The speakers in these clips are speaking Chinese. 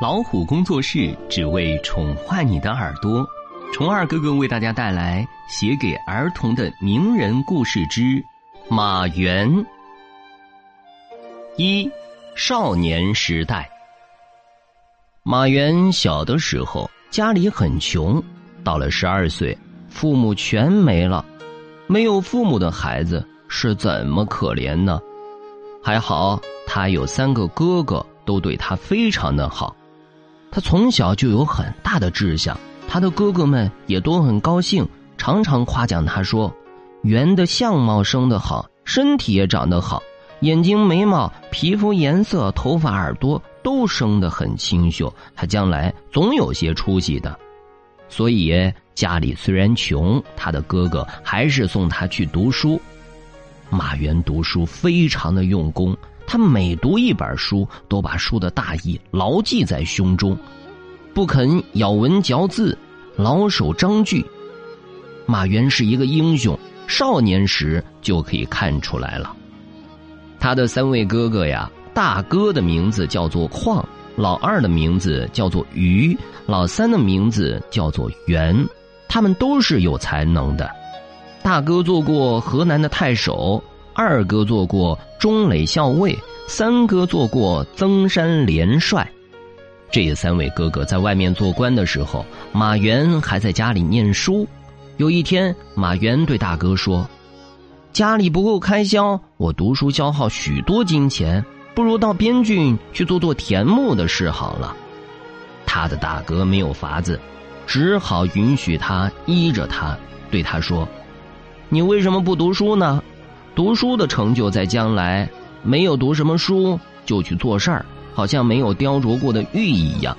老虎工作室只为宠坏你的耳朵，虫二哥哥为大家带来写给儿童的名人故事之马原。一少年时代，马原小的时候家里很穷，到了十二岁，父母全没了。没有父母的孩子是怎么可怜呢？还好他有三个哥哥，都对他非常的好。他从小就有很大的志向，他的哥哥们也都很高兴，常常夸奖他说：“圆的相貌生得好，身体也长得好，眼睛、眉毛、皮肤颜色、头发、耳朵都生得很清秀，他将来总有些出息的。”所以家里虽然穷，他的哥哥还是送他去读书。马原读书非常的用功。他每读一本书，都把书的大意牢记在胸中，不肯咬文嚼字，老守章句。马原是一个英雄，少年时就可以看出来了。他的三位哥哥呀，大哥的名字叫做况，老二的名字叫做于，老三的名字叫做元，他们都是有才能的。大哥做过河南的太守。二哥做过中垒校尉，三哥做过增山连帅。这三位哥哥在外面做官的时候，马原还在家里念书。有一天，马原对大哥说：“家里不够开销，我读书消耗许多金钱，不如到边郡去做做田牧的事好了。”他的大哥没有法子，只好允许他依着他，对他说：“你为什么不读书呢？”读书的成就在将来，没有读什么书就去做事儿，好像没有雕琢过的玉一样。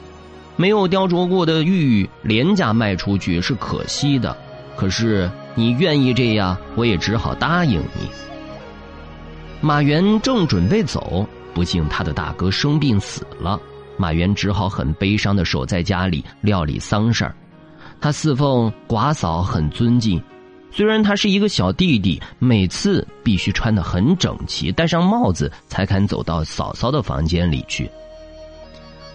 没有雕琢过的玉廉价卖出去是可惜的。可是你愿意这样，我也只好答应你。马原正准备走，不幸他的大哥生病死了，马原只好很悲伤的守在家里料理丧事儿。他侍奉寡嫂很尊敬。虽然他是一个小弟弟，每次必须穿得很整齐，戴上帽子才肯走到嫂嫂的房间里去。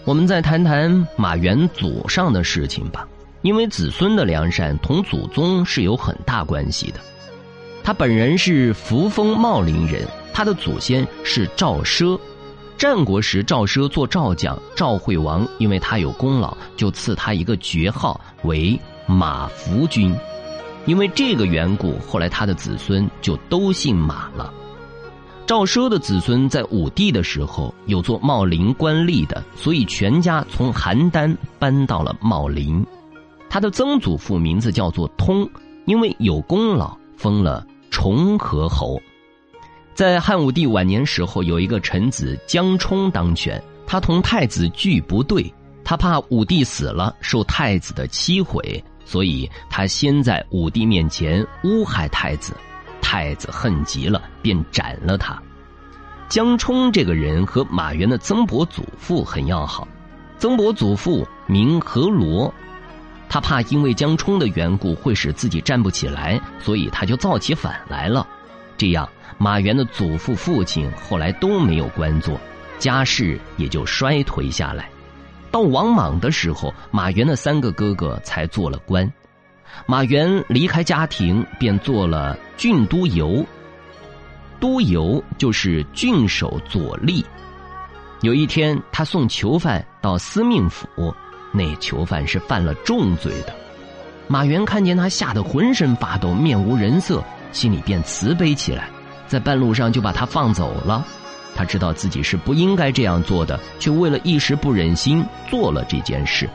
我们再谈谈马原祖上的事情吧，因为子孙的良善同祖宗是有很大关系的。他本人是扶风茂陵人，他的祖先是赵奢。战国时，赵奢做赵将，赵惠王因为他有功劳，就赐他一个爵号为马服君。因为这个缘故，后来他的子孙就都姓马了。赵奢的子孙在武帝的时候有做茂陵官吏的，所以全家从邯郸搬到了茂陵。他的曾祖父名字叫做通，因为有功劳，封了崇和侯。在汉武帝晚年时候，有一个臣子江充当权，他同太子拒不对，他怕武帝死了受太子的欺毁。所以他先在武帝面前诬害太子，太子恨极了，便斩了他。江冲这个人和马原的曾伯祖父很要好，曾伯祖父名何罗，他怕因为江冲的缘故会使自己站不起来，所以他就造起反来了。这样，马原的祖父、父亲后来都没有官做，家世也就衰颓下来。到王莽的时候，马原的三个哥哥才做了官。马原离开家庭，便做了郡都邮。都邮就是郡守左吏。有一天，他送囚犯到司命府，那囚犯是犯了重罪的。马原看见他，吓得浑身发抖，面无人色，心里便慈悲起来，在半路上就把他放走了。他知道自己是不应该这样做的，却为了一时不忍心做了这件事。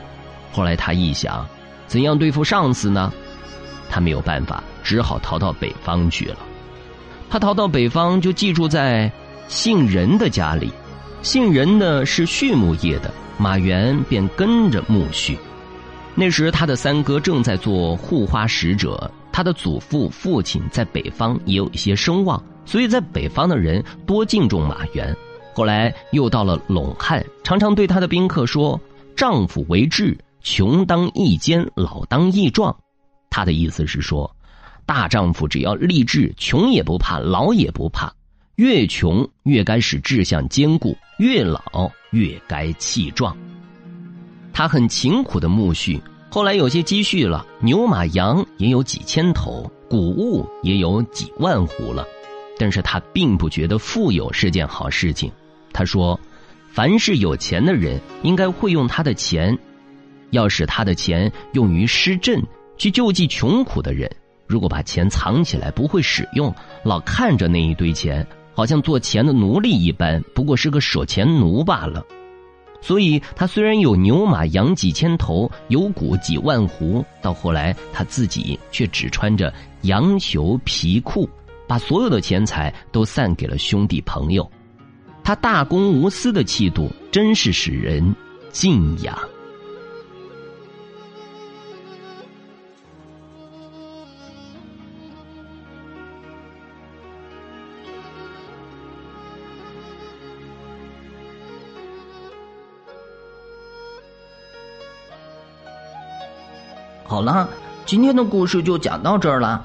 后来他一想，怎样对付上司呢？他没有办法，只好逃到北方去了。他逃到北方，就寄住在姓任的家里。姓任的是畜牧业的，马原便跟着牧畜。那时他的三哥正在做护花使者，他的祖父、父亲在北方也有一些声望。所以在北方的人多敬重马原，后来又到了陇汉，常常对他的宾客说：“丈夫为志，穷当益坚，老当益壮。”他的意思是说，大丈夫只要立志，穷也不怕，老也不怕。越穷越该使志向坚固，越老越该气壮。他很勤苦的苜蓿，后来有些积蓄了，牛马羊也有几千头，谷物也有几万斛了。但是他并不觉得富有是件好事情。他说：“凡是有钱的人，应该会用他的钱，要使他的钱用于施赈，去救济穷苦的人。如果把钱藏起来不会使用，老看着那一堆钱。”好像做钱的奴隶一般，不过是个守钱奴罢了。所以他虽然有牛马羊几千头，有谷几万斛，到后来他自己却只穿着羊裘皮裤，把所有的钱财都散给了兄弟朋友。他大公无私的气度，真是使人敬仰。好了，今天的故事就讲到这儿了。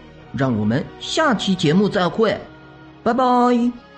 让我们下期节目再会，拜拜。